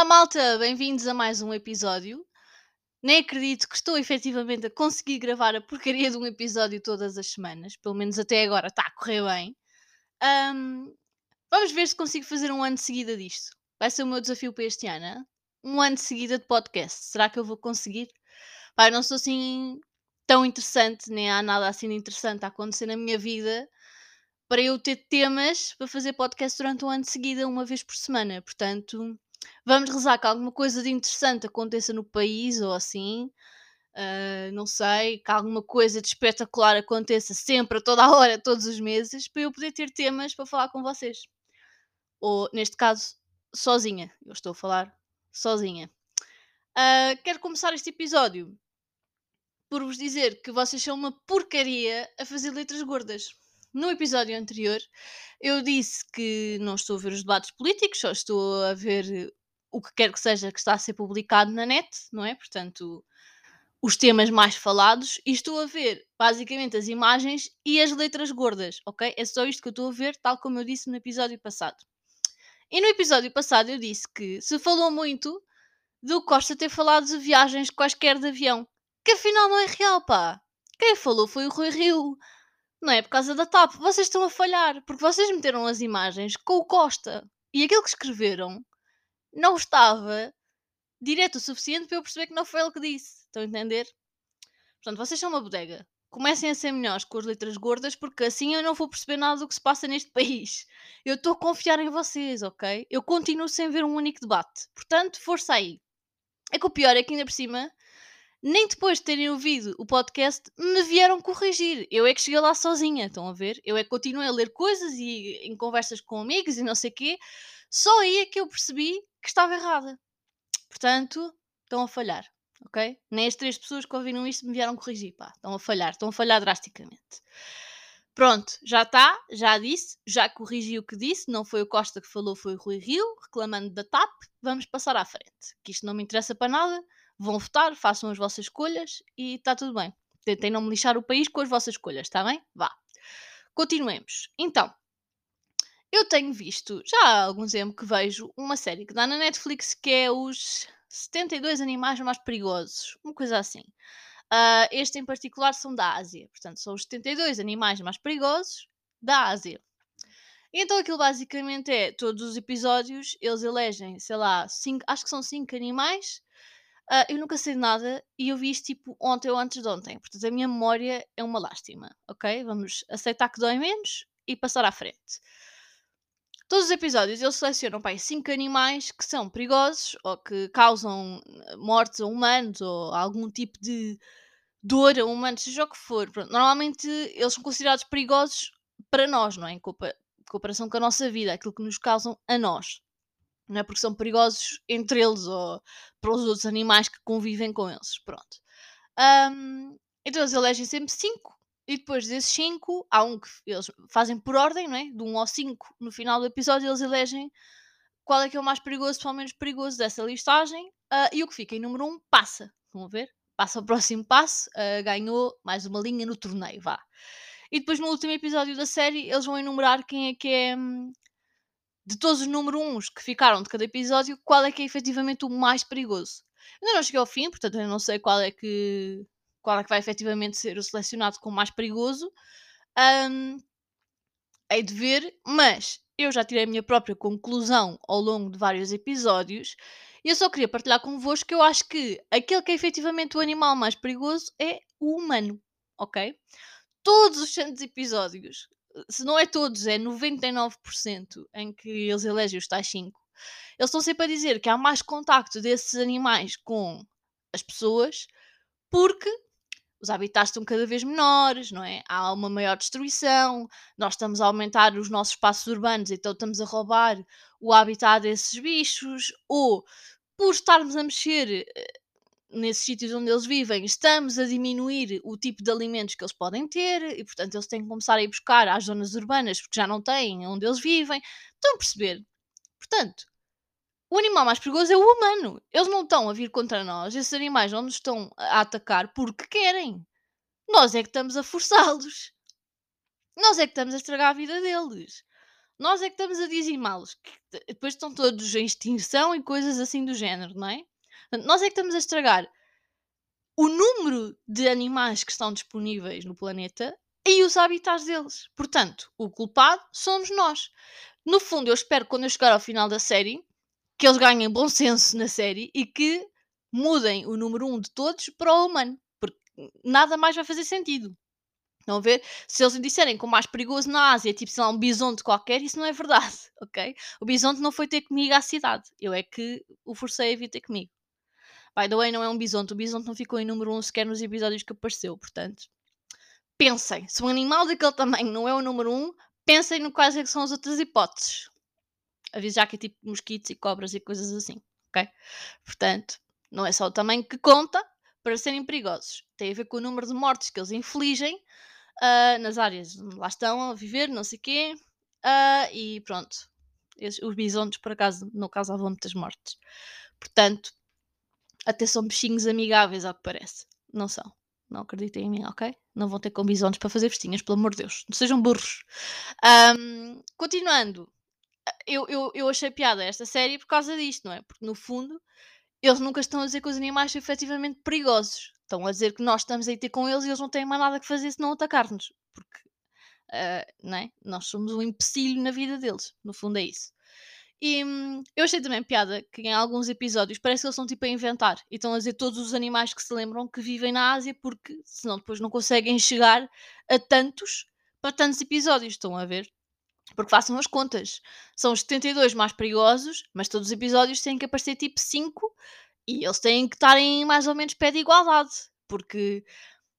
Olá, malta! Bem-vindos a mais um episódio. Nem acredito que estou efetivamente a conseguir gravar a porcaria de um episódio todas as semanas. Pelo menos até agora está a correr bem. Ahm, vamos ver se consigo fazer um ano de seguida disto. Vai ser o meu desafio para este ano. Um ano de seguida de podcast. Será que eu vou conseguir? Pai, não sou assim tão interessante, nem há nada assim interessante a acontecer na minha vida para eu ter temas para fazer podcast durante um ano de seguida, uma vez por semana. Portanto, vamos rezar que alguma coisa de interessante aconteça no país ou assim. ah, não sei, que alguma coisa de espetacular aconteça sempre, a toda a hora, todos os meses, para eu poder ter temas para falar com vocês. Ou, neste caso, sozinha. Eu estou a falar sozinha. Ah, quero começar este episódio por vos dizer que vocês são uma porcaria a fazer letras gordas. No episódio anterior, eu disse que não estou a ver os debates políticos, só estou a ver o que quer que seja que está a ser publicado na net, não é? Portanto, os temas mais falados, e estou a ver basicamente as imagens e as letras gordas, ok? É só isto que eu estou a ver, tal como eu disse no episódio passado. E no episódio passado eu disse que se falou muito do Costa ter falado de viagens quaisquer de avião, que afinal não é real, pá. Quem falou foi o Rui Rio. Não é por causa da TAP. Vocês estão a falhar, porque vocês meteram as imagens com o Costa. E aquilo que escreveram não estava direto o suficiente para eu perceber que não foi ele que disse. Estão a entender? Portanto, vocês são uma bodega. Comecem a ser melhores com as letras gordas, porque assim eu não vou perceber nada do que se passa neste país. Eu estou a confiar em vocês, ok? Eu continuo sem ver um único debate. Portanto, força aí. É que o pior é que ainda por cima, nem depois de terem ouvido o podcast, me vieram corrigir. Eu é que cheguei lá sozinha, estão a ver? Eu é que continuei a ler coisas e em conversas com amigos e não sei o quê. Só aí é que eu percebi que estava errada. Portanto, estão a falhar, ok? Nem as três pessoas que ouviram isto me vieram corrigir, pá. Estão a falhar, estão a falhar drasticamente. Pronto, já está, já disse, já corrigi o que disse, não foi o Costa que falou, foi o Rui Rio, reclamando da TAP, vamos passar à frente. Que isto não me interessa para nada, vão votar, façam as vossas escolhas e está tudo bem. Tentem não me lixar o país com as vossas escolhas, está bem? Vá. Continuemos. Então, eu tenho visto, já há algum tempo que vejo, uma série que dá na Netflix que é os 72 animais mais perigosos, uma coisa assim. Ah, este em particular são da Ásia, portanto, são os 72 animais mais perigosos da Ásia. Então aquilo basicamente é, todos os episódios, eles elegem, sei lá, cinco, acho que são 5 animais. Ah, eu nunca sei de nada e eu vi isto tipo ontem ou antes de ontem. Portanto, a minha memória é uma lástima, ok? Vamos aceitar que dói menos e passar à frente. Todos os episódios eles selecionam pai, cinco animais que são perigosos ou que causam eh, mortes a humanos ou algum tipo de dor a humanos, seja o que for. Pronto, normalmente eles são considerados perigosos para nós, não é? Em compa- comparação com a nossa vida, aquilo que nos causam a nós. Não é porque são perigosos entre eles ou para os outros animais que convivem com eles. Pronto. Ahm, então eles elegem sempre cinco e depois desses 5, há um que eles fazem por ordem, não é? De 1 um ao 5, no final do episódio, eles elegem qual é que é o mais perigoso, qual é o menos perigoso dessa listagem. ah, e o que fica em número 1 um, passa. A ver? Passa ao próximo passo, ah, ganhou mais uma linha no torneio, vá. E depois no último episódio da série, eles vão enumerar quem é que é. De todos os número 1 uns que ficaram de cada episódio, qual é que é efetivamente o mais perigoso. Ainda não cheguei ao fim, portanto eu não sei qual é que qual é que vai efetivamente ser o selecionado como mais perigoso. Ahm, hei de ver, mas eu já tirei a minha própria conclusão ao longo de vários episódios e eu só queria partilhar convosco que eu acho que aquele que é efetivamente o animal mais perigoso é o humano, ok? Todos os santos episódios, se não é todos, é 99% em que eles elegem os tais 5, eles estão sempre a dizer que há mais contacto desses animais com as pessoas porque os habitats estão cada vez menores, não é? Há uma maior destruição, nós estamos a aumentar os nossos espaços urbanos, então estamos a roubar o habitat desses bichos, ou por estarmos a mexer eh, nesses sítios onde eles vivem, estamos a diminuir o tipo de alimentos que eles podem ter e, portanto, eles têm que começar a ir buscar às zonas urbanas porque já não têm onde eles vivem. Estão a perceber? Portanto, o animal mais perigoso é o humano. Eles não estão a vir contra nós. Esses animais não nos estão a atacar porque querem. Nós é que estamos a forçá-los. Nós é que estamos a estragar a vida deles. Nós é que estamos a dizimá-los. Depois estão todos em extinção e coisas assim do género, não é? Portanto, nós é que estamos a estragar o número de animais que estão disponíveis no planeta e os habitats deles. Portanto, o culpado somos nós. No fundo, eu espero que quando eu chegar ao final da série que eles ganhem bom senso na série e que mudem o número 1 um de todos para o humano, porque nada mais vai fazer sentido. Estão a ver? Se eles disserem que o mais perigoso na Ásia é tipo, sei lá, um bisonte qualquer, isso não é verdade, ok? O bisonte não foi ter comigo à cidade. Eu é que o forcei a vir ter comigo. By the way, não é um bisonte. O bisonte não ficou em número 1 um sequer nos episódios que apareceu, portanto. Pensem, se um animal daquele tamanho não é o número 1, um, pensem no quais é são as outras hipóteses. Avisar que é tipo mosquitos e cobras e coisas assim, ok? Portanto, não é só o tamanho que conta para serem perigosos. Tem a ver com o número de mortes que eles infligem uh, nas áreas onde lá estão a viver, não sei o quê. Uh, e pronto. os bisontes, por acaso, não causavam muitas mortes. Portanto, até são bichinhos amigáveis, ao que parece. Não são. Não acreditem em mim, ok? Não vão ter com bisontes para fazer festinhas, pelo amor de Deus. Não sejam burros. Um, continuando. Eu, eu, eu achei piada esta série por causa disto, não é? Porque, no fundo, eles nunca estão a dizer que os animais são efetivamente perigosos. Estão a dizer que nós estamos a ir ter com eles e eles não têm mais nada que fazer senão atacar-nos. Porque, uh, não é? Nós somos um empecilho na vida deles. No fundo é isso. E hum, eu achei também piada que em alguns episódios parece que eles estão tipo a inventar e estão a dizer todos os animais que se lembram que vivem na Ásia porque senão depois não conseguem chegar a tantos para tantos episódios. Estão a ver? Porque façam as contas. São os 72 mais perigosos, mas todos os episódios têm que aparecer tipo 5 e eles têm que estar em mais ou menos pé de igualdade. Porque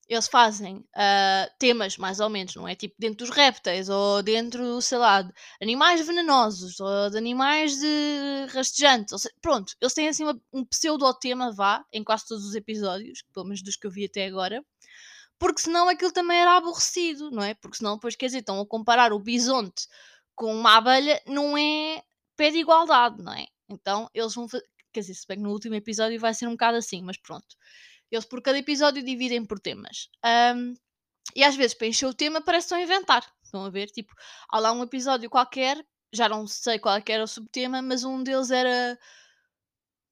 eles fazem uh, temas mais ou menos, não é? Tipo dentro dos répteis ou dentro, sei lá, de animais venenosos ou de animais de rastejantes. Seja, pronto, eles têm assim uma, um pseudo-tema, vá, em quase todos os episódios, pelo menos dos que eu vi até agora. Porque senão aquilo também era aborrecido, não é? Porque senão, depois, quer dizer, estão a comparar o bisonte com uma abelha, não é pé de igualdade, não é? Então eles vão. Quer dizer, se bem que no último episódio vai ser um bocado assim, mas pronto. Eles por cada episódio dividem por temas. Um, e às vezes para encher o tema parece que estão a inventar. Estão a ver? Tipo, há lá um episódio qualquer, já não sei qual é era o subtema, mas um deles era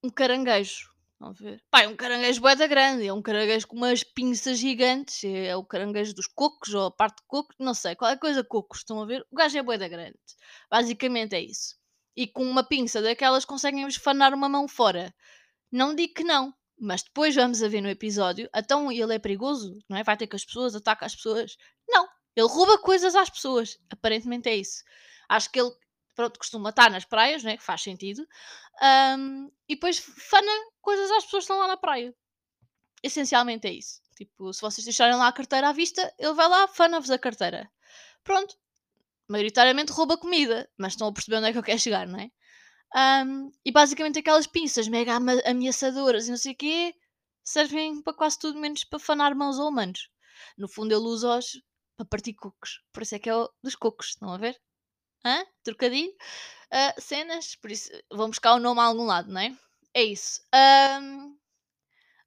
um caranguejo. Estão a ver? Pá, é um caranguejo bué da grande, é um caranguejo com umas pinças gigantes, é o caranguejo dos cocos, ou a parte de cocos, não sei, qualquer coisa cocos, estão a ver? O gajo é bué da grande. Basicamente é isso. E com uma pinça daquelas conseguem esfanar uma mão fora. Não digo que não, mas depois vamos a ver no episódio, então ele é perigoso, não é? Vai ter que as pessoas, ataca as pessoas. Não, ele rouba coisas às pessoas. Aparentemente é isso. Acho que ele, pronto, costuma estar nas praias, né? Que faz sentido. Um, e depois fana coisas às pessoas que estão lá na praia. Essencialmente é isso. Tipo, se vocês deixarem lá a carteira à vista, ele vai lá, fana-vos a carteira. Pronto. Maioritariamente rouba comida, mas estão a perceber onde é que eu quero chegar, não é? Um, e basicamente aquelas pinças mega ameaçadoras e não sei o quê servem para quase tudo menos para fanar mãos ou humanos. No fundo ele usa-os para partir cocos. Por isso é que é o dos cocos, estão a ver? Hã? Trocadilho? Uh, cenas, por isso vão buscar o nome a algum lado, não é? É isso. Um,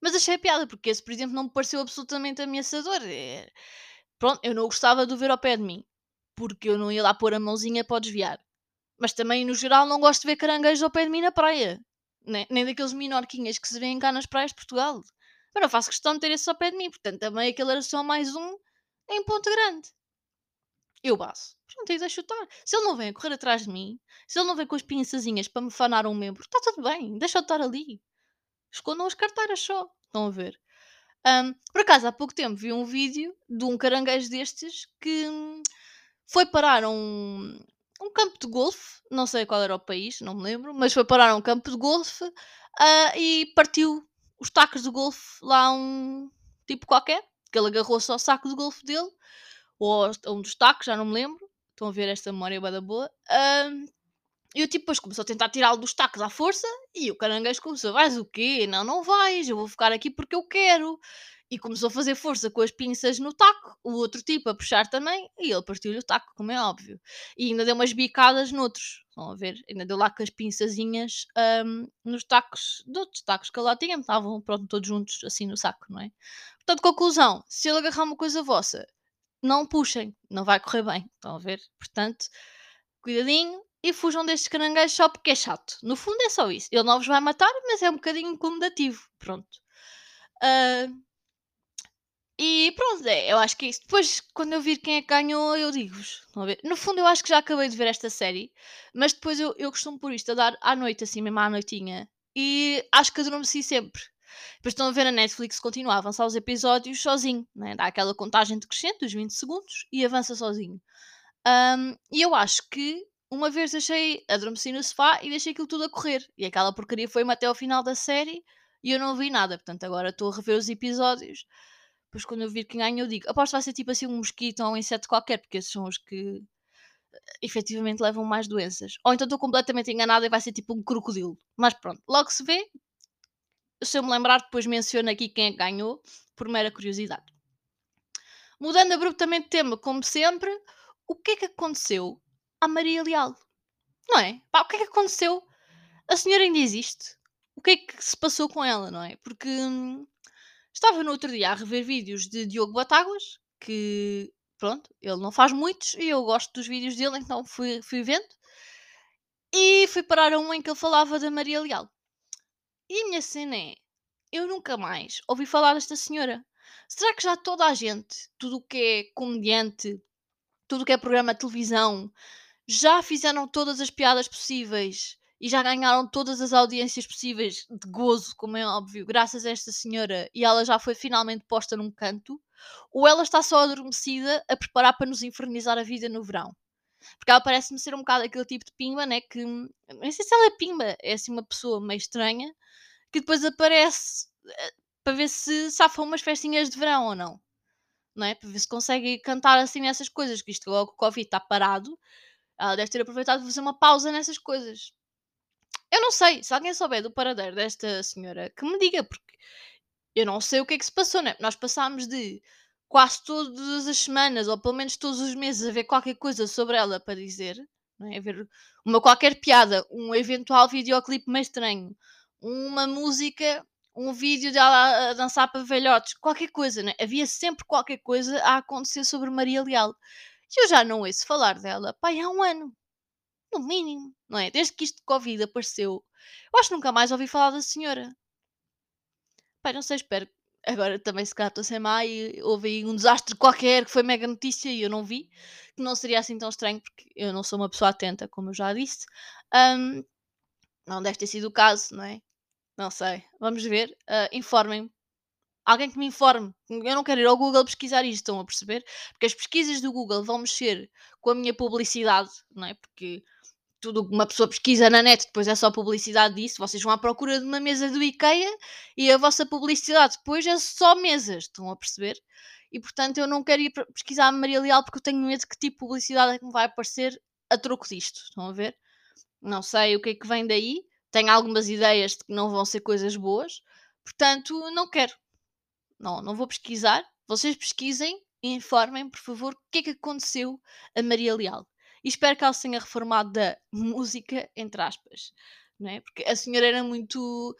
mas achei a piada, porque esse, por exemplo, não me pareceu absolutamente ameaçador. É... Pronto, eu não gostava de o ver ao pé de mim, porque eu não ia lá pôr a mãozinha para desviar. Mas também, no geral, não gosto de ver caranguejos ao pé de mim na praia. Nem, nem daqueles minorquinhas que se vêem cá nas praias de Portugal. Mas não faço questão de ter esse ao pé de mim. Portanto, também aquele era só mais um em Ponte Grande. Eu baço. Pronto, e deixo estar. Se ele não vem a correr atrás de mim, se ele não vem com as pinçazinhas para me fanar um membro, está tudo bem. Deixa eu estar ali. Escondam as carteiras só. Estão a ver? Um, por acaso, há pouco tempo vi um vídeo de um caranguejo destes que hum, foi parar um, um campo de golfe, não sei qual era o país, não me lembro, mas foi parar um campo de golfe uh, e partiu os tacos de golfe lá um tipo qualquer, que ele agarrou-se ao saco de golfe dele, ou a um dos tacos, já não me lembro. Estão a ver esta memória bada boa. Uh, e o tipo depois começou a tentar tirá-lo dos tacos à força e o caranguejo começou: vais o quê? Não, não vais, eu vou ficar aqui porque eu quero e começou a fazer força com as pinças no taco, o outro tipo a puxar também, e ele partiu-lhe o taco, como é óbvio. E ainda deu umas bicadas noutros, estão a ver? Ainda deu lá com as pinçazinhas um, nos tacos, de outros tacos que lá tinha, estavam pronto, todos juntos assim no saco, não é? Portanto, conclusão, se ele agarrar uma coisa vossa, não puxem, não vai correr bem, estão a ver? Portanto, cuidadinho e fujam destes caranguejos só porque é chato. No fundo é só isso. Ele não vos vai matar, mas é um bocadinho incomodativo. Pronto. Uh, e pronto, é, eu acho que é isso. Depois, quando eu vir quem é que ganhou, eu digo-vos. No fundo, eu acho que já acabei de ver esta série, mas depois eu, eu costumo por isto a dar à noite, assim mesmo à noitinha. E acho que adormeci sempre. Depois estão a ver a Netflix continua a avançar os episódios sozinho, né? dá aquela contagem decrescente dos 20 segundos e avança sozinho. Um, e eu acho que uma vez deixei, adormeci no sofá e deixei aquilo tudo a correr. E aquela porcaria foi-me até ao final da série e eu não vi nada. Portanto, agora estou a rever os episódios. Depois, quando eu vir quem ganha, eu digo: aposto vai ser tipo assim um mosquito ou um inseto qualquer, porque esses são os que eh, efetivamente levam mais doenças. Ou então estou completamente enganada e vai ser tipo um crocodilo. Mas pronto, logo se vê. Se eu me lembrar, depois menciono aqui quem é que ganhou, por mera curiosidade. Mudando abruptamente de tema, como sempre, o que é que aconteceu à Maria Leal? Não é? Pá, o que é que aconteceu? A senhora ainda existe. O que é que se passou com ela, não é? Porque hum, estava no outro dia a rever vídeos de Diogo Batáguas, que pronto, ele não faz muitos e eu gosto dos vídeos dele, então fui, fui vendo. E fui parar a um em que ele falava da Maria Leal. E a minha cena é: eu nunca mais ouvi falar desta senhora. Será que já toda a gente, tudo o que é comediante, tudo o que é programa de televisão, já fizeram todas as piadas possíveis e já ganharam todas as audiências possíveis de gozo, como é óbvio, graças a esta senhora, e ela já foi finalmente posta num canto, ou ela está só adormecida a preparar para nos infernizar a vida no verão. Porque ela parece-me ser um bocado aquele tipo de pimba, né? Que não sei se ela é pimba, é assim uma pessoa meio estranha que depois aparece eh, para ver se safa umas festinhas de verão ou não. Não é? Para ver se consegue cantar assim nessas coisas, que isto logo o Covid está parado. Ela deve ter aproveitado para fazer uma pausa nessas coisas. Eu não sei, se alguém souber do paradeiro desta senhora, que me diga, porque eu não sei o que é que se passou, né? Nós passámos de quase todas as semanas, ou pelo menos todos os meses, a ver qualquer coisa sobre ela para dizer, não é? A ver uma qualquer piada, um eventual videoclipe meio estranho, uma música, um vídeo dela a dançar para velhotes, qualquer coisa, né? Havia sempre qualquer coisa a acontecer sobre Maria Leal. E eu já não ouço falar dela, pai, há um ano. No mínimo, não é? Desde que isto de Covid apareceu, eu acho que nunca mais ouvi falar da senhora. Pai, não sei, espero. Agora também se calhar estou sem má e houve aí um desastre qualquer que foi mega notícia e eu não vi. Que não seria assim tão estranho porque eu não sou uma pessoa atenta, como eu já disse. Um, não deve ter sido o caso, não é? Não sei. Vamos ver. Uh, Informem-me. Alguém que me informe. Eu não quero ir ao Google pesquisar isto, estão a perceber? Porque as pesquisas do Google vão mexer com a minha publicidade, não é? Porque tudo uma pessoa pesquisa na net depois é só publicidade disso. Vocês vão à procura de uma mesa do IKEA e a vossa publicidade depois é só mesas, estão a perceber? E portanto eu não quero ir pesquisar a Maria Leal porque eu tenho medo que tipo de publicidade é que me vai aparecer a troco disto. Estão a ver? Não sei o que é que vem daí. Tenho algumas ideias de que não vão ser coisas boas. Portanto, não quero. Não, não vou pesquisar. Vocês pesquisem e informem, por favor, o que é que aconteceu a Maria Leal e espero que ela se tenha reformado da música, entre aspas, não é? Porque a senhora era muito.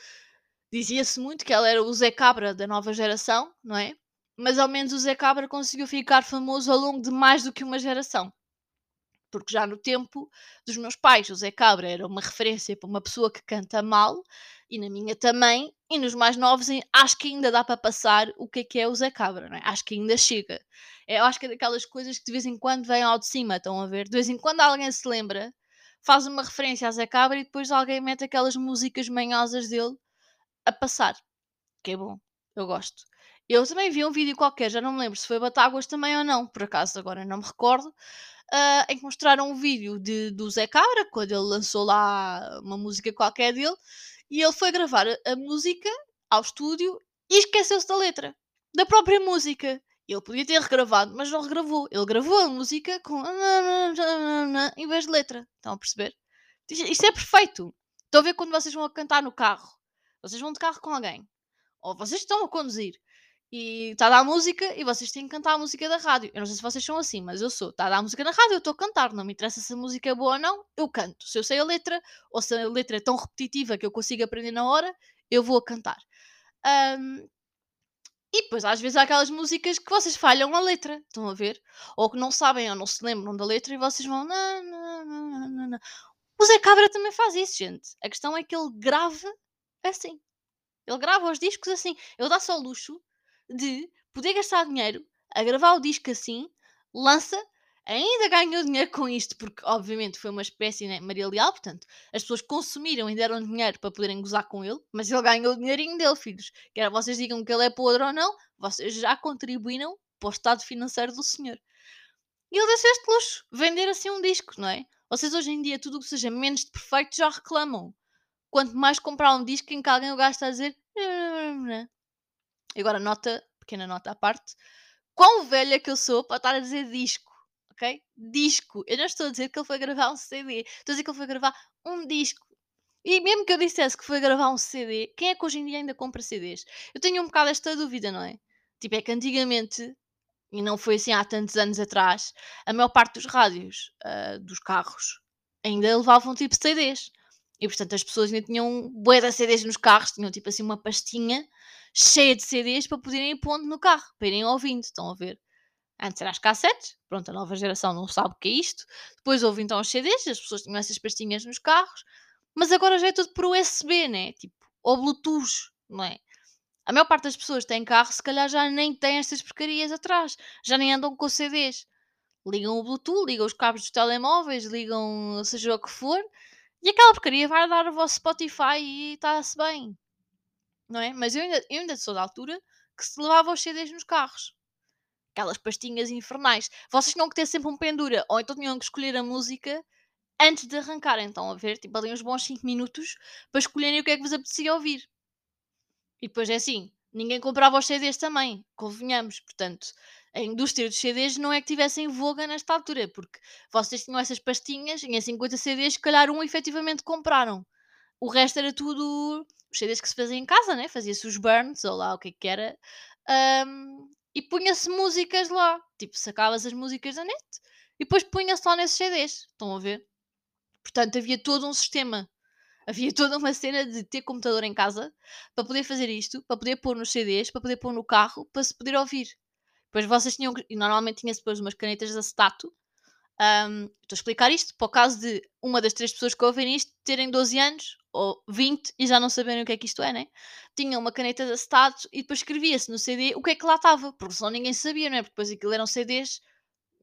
Dizia-se muito que ela era o Zé Cabra da nova geração, não é? Mas ao menos o Zé Cabra conseguiu ficar famoso ao longo de mais do que uma geração. Porque já no tempo dos meus pais, o Zé Cabra era uma referência para uma pessoa que canta mal, e na minha também, e nos mais novos, acho que ainda dá para passar o que é que é o Zé Cabra, não é? Acho que ainda chega. É, eu acho que é daquelas coisas que de vez em quando vêm ao de cima, estão a ver? De vez em quando alguém se lembra, faz uma referência a Zé Cabra e depois alguém mete aquelas músicas manhosas dele a passar. Que é bom, eu gosto. Eu também vi um vídeo qualquer, já não me lembro se foi Batáguas também ou não, por acaso agora não me recordo, uh, em que mostraram um vídeo de, do Zé Cabra, quando ele lançou lá uma música qualquer dele, e ele foi gravar a, música ao estúdio e esqueceu-se da letra, da própria música. Ele podia ter regravado, mas não regravou. Ele gravou a música com em vez de letra. Estão a perceber? Isto é perfeito. Estão a ver quando vocês vão a cantar no carro. Vocês vão de carro com alguém. Ou vocês estão a conduzir. E está a dar música e vocês têm que cantar a música da rádio. Eu não sei se vocês são assim, mas eu sou. Está a dar música na rádio, eu estou a cantar. Não me interessa se a música é boa ou não, eu canto. Se eu sei a letra, ou se a letra é tão repetitiva que eu consigo aprender na hora, eu vou a cantar. Um, e depois, às vezes, há aquelas músicas que vocês falham a letra, estão a ver? Ou que não sabem ou não se lembram da letra e vocês vão. não, não. O Zé Cabra também faz isso, gente. A questão é que ele grava assim. Ele grava os discos assim. Ele dá-se ao luxo de poder gastar dinheiro a gravar o disco assim, lança, ainda ganhou dinheiro com isto, porque obviamente foi uma espécie né, Maria Leal, portanto, as pessoas consumiram e deram dinheiro para poderem gozar com ele, mas ele ganhou o dinheirinho dele, filhos. Quer vocês digam que ele é podre ou não, vocês já contribuíram para o estado financeiro do senhor. E ele deu este luxo, vender assim um disco, não é? Vocês hoje em dia, tudo o que seja menos de perfeito já reclamam. Quanto mais comprar um disco em que alguém o gasta a dizer. E agora, nota, pequena nota à parte. Quão velha que eu sou para estar a dizer disco, ok? Disco. Eu não estou a dizer que ele foi gravar um CD. Estou a dizer que ele foi gravar um disco. E mesmo que eu dissesse que foi gravar um CD, quem é que hoje em dia ainda compra CDs? Eu tenho um bocado esta dúvida, não é? Tipo, é que antigamente e não foi assim há tantos anos atrás, a maior parte dos rádios uh, dos carros ainda levavam tipo CDs. E portanto as pessoas ainda tinham bué de CDs nos carros, tinham tipo assim uma pastinha cheia de CDs para poderem ir pondo no carro, para irem ouvindo, estão a ver? Antes eram as cassetes, pronto, a nova geração não sabe o que é isto. Depois houve então os CDs, as pessoas tinham essas pastinhas nos carros, mas agora já é tudo por USB, né? Tipo, ou Bluetooth, não é? A maior parte das pessoas que têm carro, se calhar já nem têm estas porcarias atrás, já nem andam com CDs. Ligam o Bluetooth, ligam os cabos dos telemóveis, ligam seja o que for, e aquela porcaria vai dar o vosso Spotify e está-se bem. Não é? Mas eu ainda, eu ainda sou da altura que se levava os CDs nos carros. Aquelas pastinhas infernais. Vocês tinham que ter sempre um pendura, ou então tinham que escolher a música antes de arrancar. Então, a ver, tipo ali uns bons 5 minutos para escolherem o que é que vos apetecia ouvir. E depois é assim, ninguém comprava os CDs também, convenhamos. Portanto, a indústria dos CDs não é que tivessem voga nesta altura, porque vocês tinham essas pastinhas, tinha 50 CDs, se calhar um efetivamente compraram. O resto era tudo CDs que se fazia em casa, né? Fazia-se os burns, ou lá o que é que era. Um, e punha-se músicas lá. Tipo, sacavas as músicas da net e depois punha-se lá nesses CDs. Estão a ver? Portanto, havia todo um sistema Havia toda uma cena de ter computador em casa para poder fazer isto, para poder pôr nos CDs, para poder pôr no carro, para se poder ouvir. Depois vocês tinham. E normalmente tinha-se depois umas canetas de acetato. Um, estou a explicar isto para o caso de uma das três pessoas que ouvem isto terem 12 anos ou 20 e já não saberem o que é que isto é, né? Tinha uma caneta de acetato e depois escrevia-se no CD o que é que lá estava, porque senão ninguém sabia, não é? Porque depois aquilo eram CDs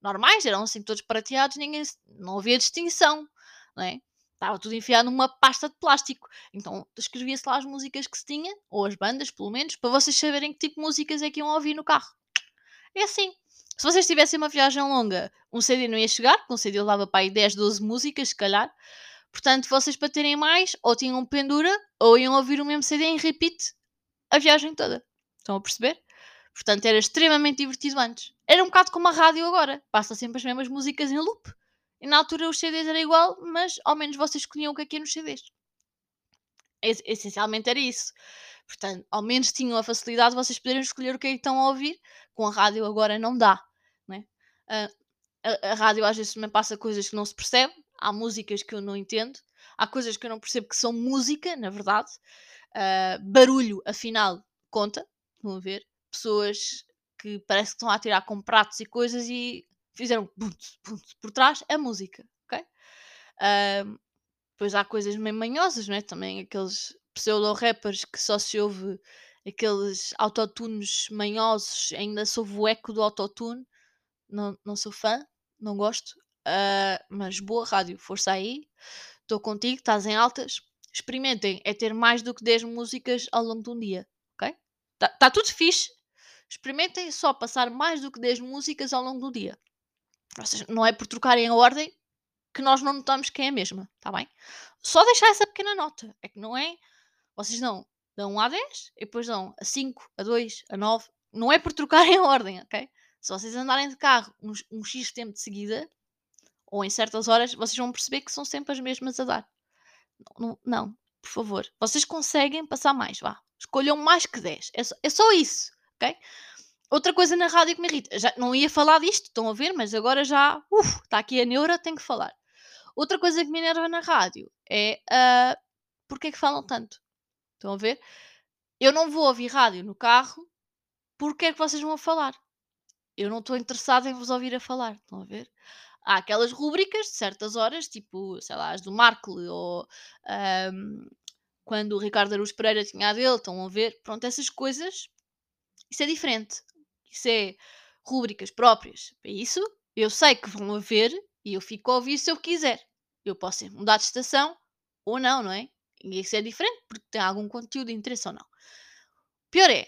normais, eram assim todos prateados, ninguém, não havia distinção, não é? estava tudo enfiado numa pasta de plástico. Então escrevia-se lá as músicas que se tinha, ou as bandas, pelo menos, para vocês saberem que tipo de músicas é que iam ouvir no carro. É assim. Se vocês tivessem uma viagem longa, um CD não ia chegar, porque um CD levava para aí 10, 12 músicas, se calhar. Portanto, vocês para terem mais, ou tinham pendura, ou iam ouvir o mesmo CD em repeat a viagem toda. Estão a perceber? Portanto, era extremamente divertido antes. Era um bocado como a rádio agora. Passa sempre as mesmas músicas em loop. E na altura os CDs era igual, mas ao menos vocês escolhiam o que é que ia nos CDs. Essencialmente era isso. Portanto, ao menos tinham a facilidade de vocês poderem escolher o que é que estão a ouvir. Com a rádio agora não dá. A, a, a rádio às vezes também passa coisas que não se percebe. Há músicas que eu não entendo. Há coisas que eu não percebo que são música, na verdade. Uh, barulho, afinal, conta. Vão ver. Pessoas que parece que estão a tirar com pratos e coisas e fizeram bunts, bunts, por trás a música, ok? Um, depois há coisas meio manhosas, não é? Também aqueles pseudo-rappers que só se ouve aqueles autotunes manhosos, ainda ouve o eco do autotune. Não, não sou fã, não gosto, uh, mas boa rádio, força aí, estou contigo, estás em altas. Experimentem, é ter mais do que 10 músicas ao longo de um dia, ok? Está tá tudo fixe. Experimentem só passar mais do que 10 músicas ao longo do dia. Vocês, não é por trocarem a ordem que nós não notamos quem é a mesma, tá bem? Só deixar essa pequena nota. É que não é. Vocês dão, dão 1 a 10 e depois dão a 5, a 2, a 9. Não é por trocarem a ordem, ok? Se vocês andarem de carro um, um X tempo de seguida, ou em certas horas, vocês vão perceber que são sempre as mesmas a dar. Não, não, por favor. Vocês conseguem passar mais, vá. Escolham mais que 10. É só, é só isso, ok? Outra coisa na rádio que me irrita, já não ia falar disto, estão a ver, mas agora já, está aqui a neura, tenho que falar. Outra coisa que me enerva na rádio é uh, porque é que falam tanto? Estão a ver? Eu não vou ouvir rádio no carro, porque é que vocês vão falar? Eu não estou interessado em vos ouvir a falar, estão a ver? há aquelas rúbricas de certas horas, tipo, sei lá, as do Markle ou ahm, quando o Ricardo Aruz Pereira tinha a dele, estão a ver, pronto, essas coisas, isso é diferente. Isso é rúbricas próprias. Para isso, eu sei que vão haver e eu fico a ouvir se eu quiser. Eu posso mudar de estação ou não, não é? E isso é diferente porque tem algum conteúdo de interesse ou não. Pior é,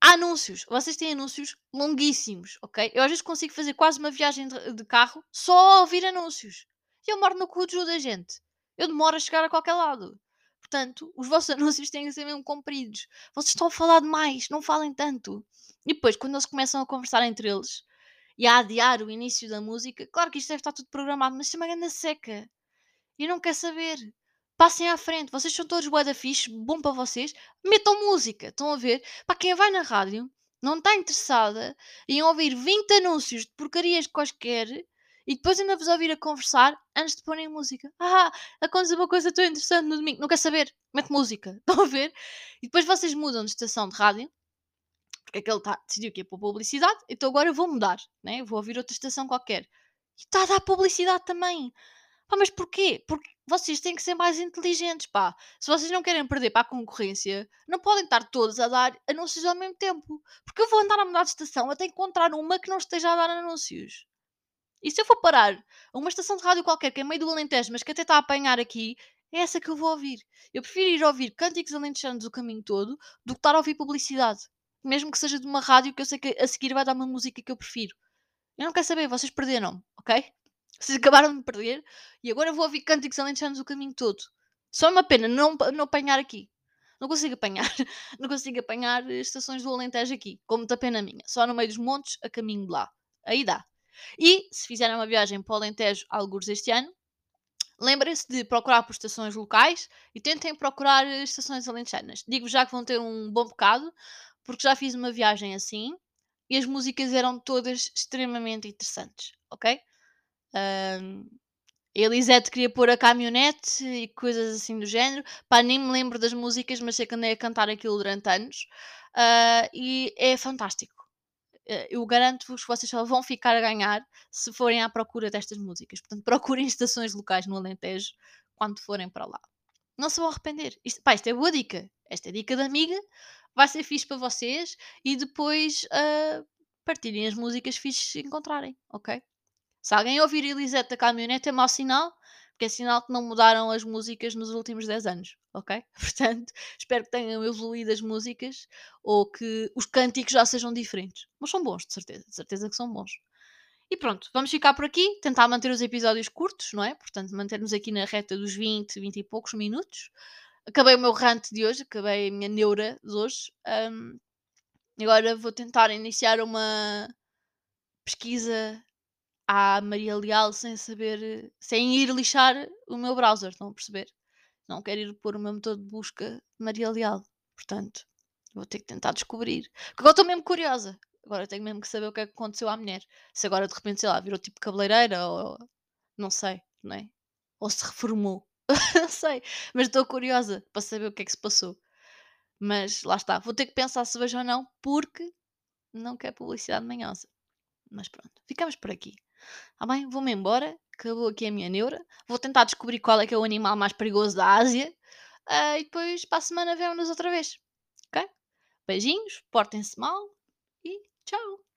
anúncios. Vocês têm anúncios longuíssimos, ok? Eu às vezes consigo fazer quase uma viagem de, de carro só a ouvir anúncios. E eu moro no cu da gente. Eu demoro a chegar a qualquer lado. Portanto, os vossos anúncios têm que ser mesmo compridos. Vocês estão a falar demais, não falem tanto. E depois, quando eles começam a conversar entre eles e a adiar o início da música, claro que isto deve estar tudo programado, mas isto é uma grande seca. E não quer saber. Passem à frente, vocês são todos bué da fixe, bom para vocês. Metam música, estão a ver? Para quem vai na rádio, não está interessada em ouvir 20 anúncios de porcarias quaisquer e depois ainda vos ouvir a conversar antes de porem música. Ah, aconteceu uma coisa tão interessante no domingo, não quer saber? Mete música, estão a ver? E depois vocês mudam de estação de rádio porque aquele tá, decidiu que ia para publicidade, então agora eu vou mudar, né? vou ouvir outra estação qualquer. E está a dar publicidade também. Pá, mas porquê? Porque vocês têm que ser mais inteligentes, pá. Se vocês não querem perder para a concorrência, não podem estar todos a dar anúncios ao mesmo tempo. Porque eu vou andar a mudar de estação até encontrar uma que não esteja a dar anúncios. E se eu for parar a uma estação de rádio qualquer que é meio do Alentejo, mas que até está a apanhar aqui, é essa que eu vou ouvir. Eu prefiro ir ouvir cânticos alentejanos o caminho todo do que estar a ouvir publicidade mesmo que seja de uma rádio que eu sei que a seguir vai dar uma música que eu prefiro. Eu não quero saber, vocês perderam, ok? Vocês acabaram de perder e agora vou ouvir cânticos alentejanos o caminho todo. Só é uma pena não, não apanhar aqui. Não consigo apanhar. Não consigo apanhar estações do Alentejo aqui. Como muita pena minha. Só no meio dos montes, a caminho de lá. Aí dá. E, se fizerem uma viagem para o Alentejo, alguns este ano, lembrem-se de procurar por estações locais e tentem procurar estações alentejanas. Digo já que vão ter um bom bocado, porque já fiz uma viagem assim e as músicas eram todas extremamente interessantes, ok? Um, Elisete queria pôr a caminhonete e coisas assim do género. Pá, nem me lembro das músicas, mas sei que andei a cantar aquilo durante anos. Uh, e é fantástico. Uh, eu garanto-vos que vocês só vão ficar a ganhar se forem à procura destas músicas. Portanto, procurem estações locais no Alentejo quando forem para lá. Não se vão arrepender. Isto, pá, isto é boa dica. Esta é dica da amiga vai ser fixe para vocês e depois uh, partilhem as músicas fixes que encontrarem, ok? Se alguém ouvir Elisete da caminhonete é mau sinal, porque é sinal que não mudaram as músicas nos últimos 10 anos, ok? Portanto, espero que tenham evoluído as músicas ou que os cânticos já sejam diferentes. Mas são bons, de certeza, de certeza que são bons. E pronto, vamos ficar por aqui, tentar manter os episódios curtos, não é? Portanto, manter-nos aqui na reta dos 20, 20 e poucos minutos acabei o meu rant de hoje, acabei a minha neura de hoje. Um, agora vou tentar iniciar uma pesquisa à Maria Leal sem saber, sem ir lixar o meu browser, estão a perceber? Não quero ir pôr o meu motor de busca Maria Leal. Portanto, vou ter que tentar descobrir. Porque agora estou mesmo curiosa. Agora tenho mesmo que saber o que é que aconteceu à mulher. Se agora de repente, sei lá, virou tipo cabeleireira ou não sei, não é? Ou se reformou. não sei, mas estou curiosa para saber o que é que se passou. Mas lá está, vou ter que pensar se vejo ou não, porque não quer publicidade manhosa. Mas pronto, ficamos por aqui. Ah bem, vou-me embora, acabou aqui a minha neura. Vou tentar descobrir qual é que é o animal mais perigoso da Ásia. Uh, e depois para a semana vemos-nos outra vez. Ok? Beijinhos, portem-se mal e tchau!